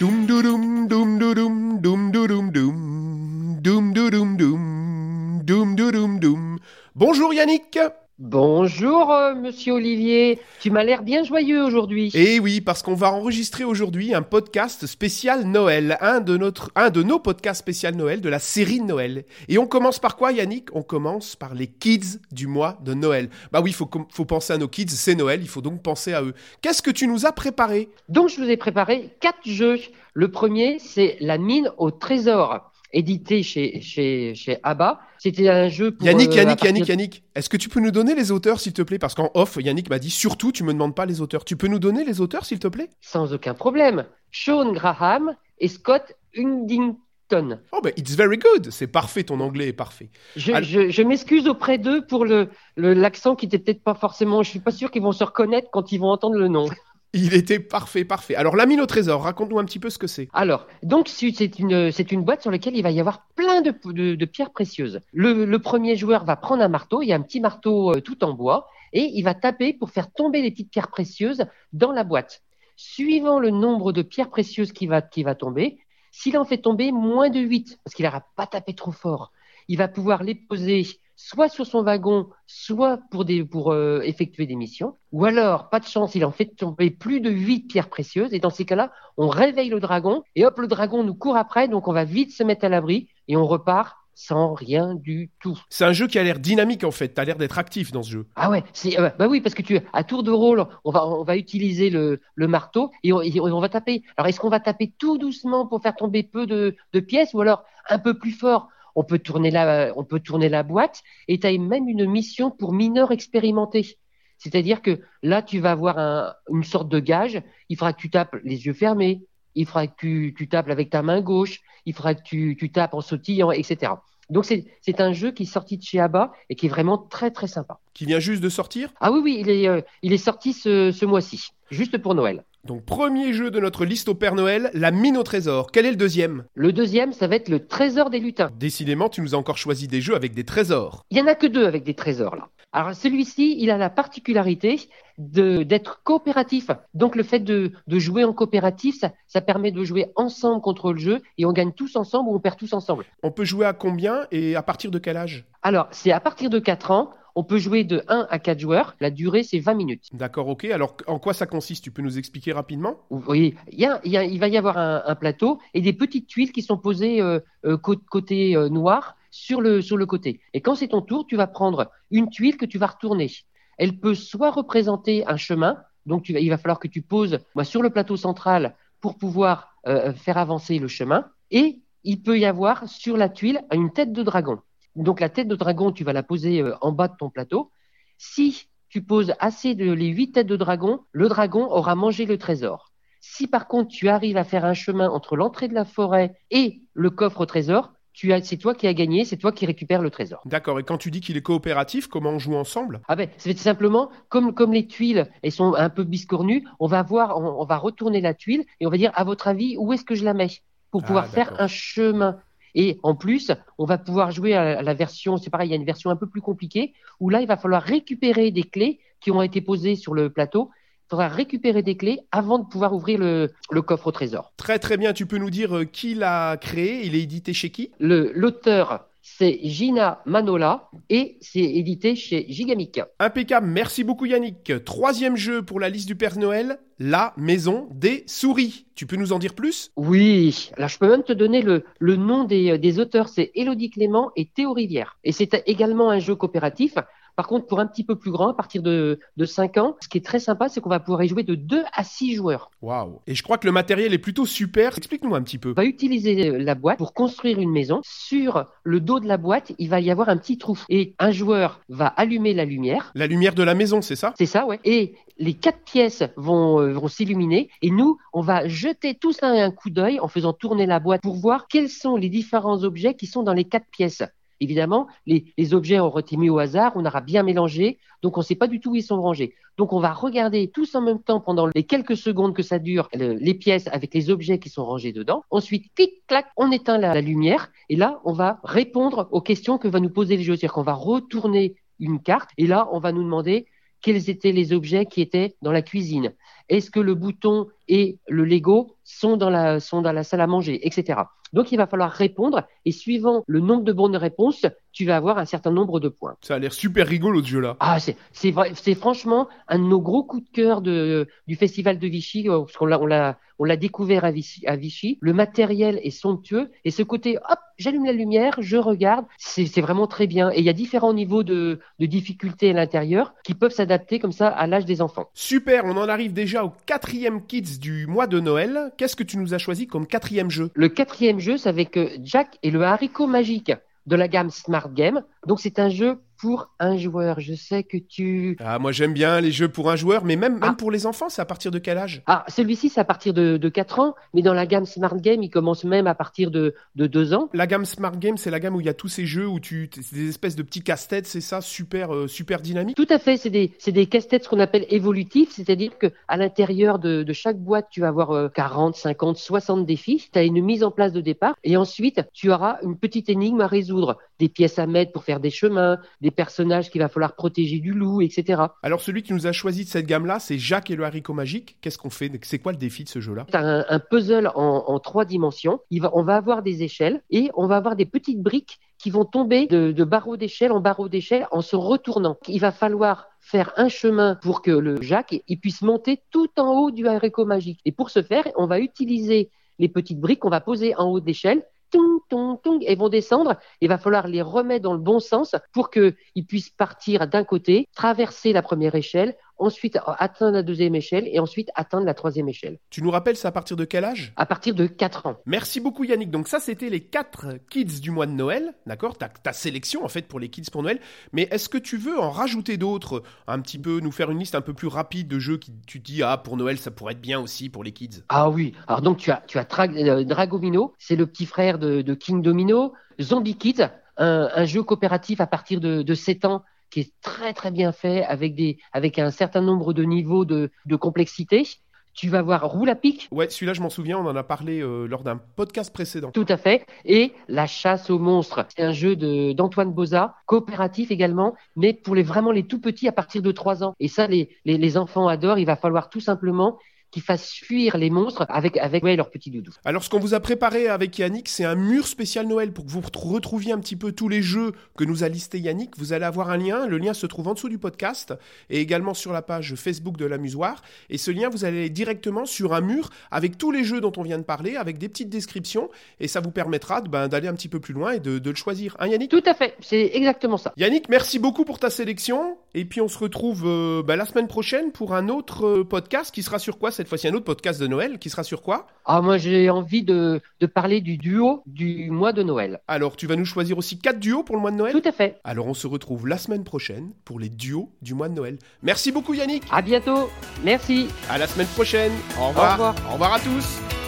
Doum doum doum doum doum doum doum doum doum doum doum doum doum doum. Bonjour Yannick. Bonjour, euh, monsieur Olivier. Tu m'as l'air bien joyeux aujourd'hui. Et oui, parce qu'on va enregistrer aujourd'hui un podcast spécial Noël, un de, notre, un de nos podcasts spécial Noël de la série de Noël. Et on commence par quoi, Yannick? On commence par les kids du mois de Noël. Bah oui, il faut, faut penser à nos kids, c'est Noël, il faut donc penser à eux. Qu'est-ce que tu nous as préparé? Donc, je vous ai préparé quatre jeux. Le premier, c'est la mine au trésor édité chez, chez, chez ABBA. C'était un jeu pour... Yannick, euh, Yannick, Yannick, Yannick, est-ce que tu peux nous donner les auteurs, s'il te plaît? Parce qu'en off, Yannick m'a dit, surtout, tu me demandes pas les auteurs. Tu peux nous donner les auteurs, s'il te plaît? Sans aucun problème. Sean Graham et Scott Huntington. Oh, ben, it's very good. C'est parfait, ton anglais est parfait. Je, Alors- je, je m'excuse auprès d'eux pour le le- l'accent qui était peut-être pas forcément... Je suis pas sûr qu'ils vont se reconnaître quand ils vont entendre le nom. Il était parfait, parfait. Alors, la mine au trésor, raconte-nous un petit peu ce que c'est. Alors, donc c'est une, c'est une boîte sur laquelle il va y avoir plein de, de- pierres précieuses. Le, le premier joueur va prendre un marteau, il y a un petit marteau euh, tout en bois, et il va taper pour faire tomber les petites pierres précieuses dans la boîte. Suivant le nombre de pierres précieuses qui va, qui va tomber, s'il en fait tomber moins de 8, parce qu'il n'aura pas tapé trop fort, il va pouvoir les poser soit sur son wagon, soit pour, des, pour euh, effectuer des missions, ou alors, pas de chance, il en fait tomber plus de 8 pierres précieuses, et dans ces cas-là, on réveille le dragon, et hop, le dragon nous court après, donc on va vite se mettre à l'abri, et on repart sans rien du tout. C'est un jeu qui a l'air dynamique, en fait. T'as l'air d'être actif dans ce jeu. Ah ouais, c'est euh, bah oui parce que tu à tour de rôle, on va on va utiliser le, le marteau et on, et on va taper. Alors est-ce qu'on va taper tout doucement pour faire tomber peu de, de pièces ou alors un peu plus fort On peut tourner la on peut tourner la boîte et tu as même une mission pour mineurs expérimentés. C'est-à-dire que là tu vas avoir un, une sorte de gage, il faudra que tu tapes les yeux fermés, il faudra que tu, tu tapes avec ta main gauche, il faudra que tu, tu tapes en sautillant, etc. Donc c'est un jeu qui est sorti de chez ABBA et qui est vraiment très très sympa. Qui vient juste de sortir? Ah oui, oui, il est, euh, il est sorti ce, ce mois-ci, juste pour Noël. Donc, premier jeu de notre liste au Père Noël, la mine au trésor. Quel est le deuxième? Le deuxième, ça va être le trésor des lutins. Décidément, tu nous as encore choisi des jeux avec des trésors. Il y en a que deux avec des trésors là. Alors celui-ci, il a la particularité de d'être coopératif. Donc le fait de, de jouer en coopératif, ça, ça permet de jouer ensemble contre le jeu et on gagne tous ensemble ou on perd tous ensemble. On peut jouer à combien et à partir de quel âge? Alors c'est à partir de 4 ans, on peut jouer de 1 à 4 joueurs. La durée c'est 20 minutes. D'accord, ok. Alors, en quoi ça consiste? Tu peux nous expliquer rapidement? Voyez, il, y a- il y a- il va y avoir un, un plateau et des petites tuiles qui sont posées euh, euh, cô- côté euh, noir sur le, sur le côté. Et quand c'est ton tour, tu vas prendre une tuile que tu vas retourner. Elle peut soit représenter un chemin, donc tu il va falloir que tu poses moi, sur le plateau central pour pouvoir euh, faire avancer le chemin, et il peut y avoir sur la tuile une tête de dragon. Donc la tête de dragon, tu vas la poser euh, en bas de ton plateau. Si tu poses assez de les huit têtes de dragon, le dragon aura mangé le trésor. Si par contre tu arrives à faire un chemin entre l'entrée de la forêt et le coffre au trésor, c'est toi qui as gagné, c'est toi qui récupères le trésor. D'accord, et quand tu dis qu'il est coopératif, comment on joue ensemble? Ah ben, c'est simplement comme comme les tuiles, elles sont un peu biscornues, on va voir, on, on va retourner la tuile et on va dire à votre avis où est-ce que je la mets? Pour Ah, pouvoir faire un chemin. Et en plus, on va pouvoir jouer à la, version, c'est pareil, il y a une version un peu plus compliquée où là il va falloir récupérer des clés qui ont été posées sur le plateau. Il faudra récupérer des clés avant de pouvoir ouvrir le, le coffre au trésor. Très très bien, tu peux nous dire euh, qui l'a créé? Il est édité chez qui? L'auteur c'est Gina Manola et c'est édité chez Gigamic. Impeccable, merci beaucoup Yannick. Troisième jeu pour la liste du Père Noël, la maison des souris. Tu peux nous en dire plus? Oui, alors je peux même te donner le, le nom des, euh, des auteurs, c'est Élodie Clément et Théo Rivière. Et c'est également un jeu coopératif. Par contre, pour un petit peu plus grand, à partir de, de 5 ans, ce qui est très sympa, c'est qu'on va pouvoir y jouer de 2 à 6 joueurs. Waouh Et je crois que le matériel est plutôt super. Explique-nous un petit peu. On va utiliser la boîte pour construire une maison. Sur le dos de la boîte, il va y avoir un petit trou. Et un joueur va allumer la lumière. La lumière de la maison, c'est ça? C'est ça, ouais. Et les quatre pièces vont, euh, vont s'illuminer. Et nous, on va jeter tout ça un coup d'œil en faisant tourner la boîte pour voir quels sont les différents objets qui sont dans les quatre pièces. Évidemment, les, objets ont été mis au hasard, on aura bien mélangé, donc on ne sait pas du tout où ils sont rangés. Donc on va regarder tous en même temps pendant les quelques secondes que ça dure le- les pièces avec les objets qui sont rangés dedans. Ensuite, clic, clac, on éteint la, lumière et là, on va répondre aux questions que va nous poser le jeu. C'est-à-dire qu'on va retourner une carte et là, on va nous demander quels étaient les objets qui étaient dans la cuisine. Est-ce que le bouton et le Lego sont dans la salle à manger, etc. Donc il va falloir répondre. Et suivant le nombre de bonnes réponses, tu vas avoir un certain nombre de points. Ça a l'air super rigolo ce jeu-là. Ah, c'est c'est vrai, c'est franchement un de nos gros coups de cœur de, du festival de Vichy, euh, parce qu'on l'a on l'a on l'a découvert à Vichy, à Vichy. Le matériel est somptueux et ce côté, hop, j'allume la lumière, je regarde, c'est c'est vraiment très bien. Et il y a différents niveaux de, de difficulté à l'intérieur qui peuvent s'adapter comme ça à l'âge des enfants. Super, on en arrive déjà au quatrième Kids du mois de Noël. Qu'est-ce que tu nous as choisi comme quatrième jeu? Le quatrième jeu, c'est avec euh, Jack et le haricot magique de la gamme Smart Game. Donc c'est un jeu pour un joueur. Je sais que tu... Ah, moi j'aime bien les jeux pour un joueur, mais même, même Ah. pour les enfants, c'est à partir de quel âge? Ah, celui-ci, c'est à partir de, de 4 ans, mais dans la gamme Smart Game, il commence même à partir de, de 2 ans. La gamme Smart Game, c'est la gamme où il y a tous ces jeux où tu, c'est des espèces de petits casse-têtes, c'est ça, super, euh, super dynamique? Tout à fait, c'est des, des casse-têtes ce qu'on appelle évolutifs, c'est-à-dire que à l'intérieur de, de chaque boîte, tu vas avoir euh, 40, 50, 60 défis. Tu as une mise en place de départ et ensuite, tu auras une petite énigme à résoudre, des pièces à mettre pour faire des chemins, des personnages qu'il va falloir protéger du loup, etc. Alors celui qui nous a choisi de cette gamme-là, c'est Jacques et le haricot magique. Qu'est-ce qu'on fait? C'est quoi le défi de ce jeu-là? As un, un puzzle en, en trois dimensions. Il va, on va avoir des échelles et on va avoir des petites briques qui vont tomber de, de barreau d'échelle en barreau d'échelle en se retournant. Il va falloir faire un chemin pour que le Jacques il puisse monter tout en haut du haricot magique. Et pour ce faire, on va utiliser les petites briques qu'on va poser en haut de tung, tung, et vont descendre. Il va falloir les remettre dans le bon sens pour qu'ils puissent partir d'un côté, traverser la première échelle, ensuite atteindre la deuxième échelle et ensuite atteindre la troisième échelle. Tu nous rappelles, c'est à partir de quel âge? À partir de 4 ans. Merci beaucoup Yannick. Donc ça, c'était les quatre kids du mois de Noël, d'accord? Ta, ta sélection en fait pour les kids pour Noël. Mais est-ce que tu veux en rajouter d'autres? Un petit peu, nous faire une liste un peu plus rapide de jeux qui tu dis, ah pour Noël, ça pourrait être bien aussi pour les kids. Ah oui. Alors donc tu as tu as Tra- euh, Dragomino, c'est le petit frère de, de King Domino. Zombie Kids, un, un jeu coopératif à partir de, de 7 ans qui est très très bien fait avec des avec un certain nombre de niveaux de, de complexité. Tu vas voir Roule à pic, Ouais, celui-là, je m'en souviens, on en a parlé euh, lors d'un podcast précédent. tout à fait, et La chasse aux monstres. C'est un jeu d'Antoine Boza, coopératif également, mais pour les vraiment les tout petits à partir de 3 ans. Et ça, les, les, les enfants adorent. Il va falloir tout simplement qu'ils fassent fuir les monstres avec avec ouais, leur petit doudou. Alors, ce qu'on vous a préparé avec Yannick, c'est un mur spécial Noël pour que vous retrou- retrouviez un petit peu tous les jeux que nous a listé Yannick. Vous allez avoir un lien. Le lien se trouve en dessous du podcast et également sur la page Facebook de l'amusoir. Et ce lien, vous allez aller directement sur un mur avec tous les jeux dont on vient de parler, avec des petites descriptions. Et ça vous permettra ben, d'aller un petit peu plus loin et de, de le choisir. Hein, Yannick? Tout à fait, c'est exactement ça. Yannick, merci beaucoup pour ta sélection. Et puis on se retrouve euh, ben, la semaine prochaine pour un autre euh, podcast qui sera sur quoi cette fois-ci Un autre podcast de Noël qui sera sur quoi Ah, moi, j'ai envie de, de parler du duo du mois de Noël. Alors tu vas nous choisir aussi quatre duos pour le mois de Noël Tout à fait. Alors on se retrouve la semaine prochaine pour les duos du mois de Noël. Merci beaucoup Yannick. À bientôt. Merci. À la semaine prochaine. Au revoir. revoir. Au revoir à tous.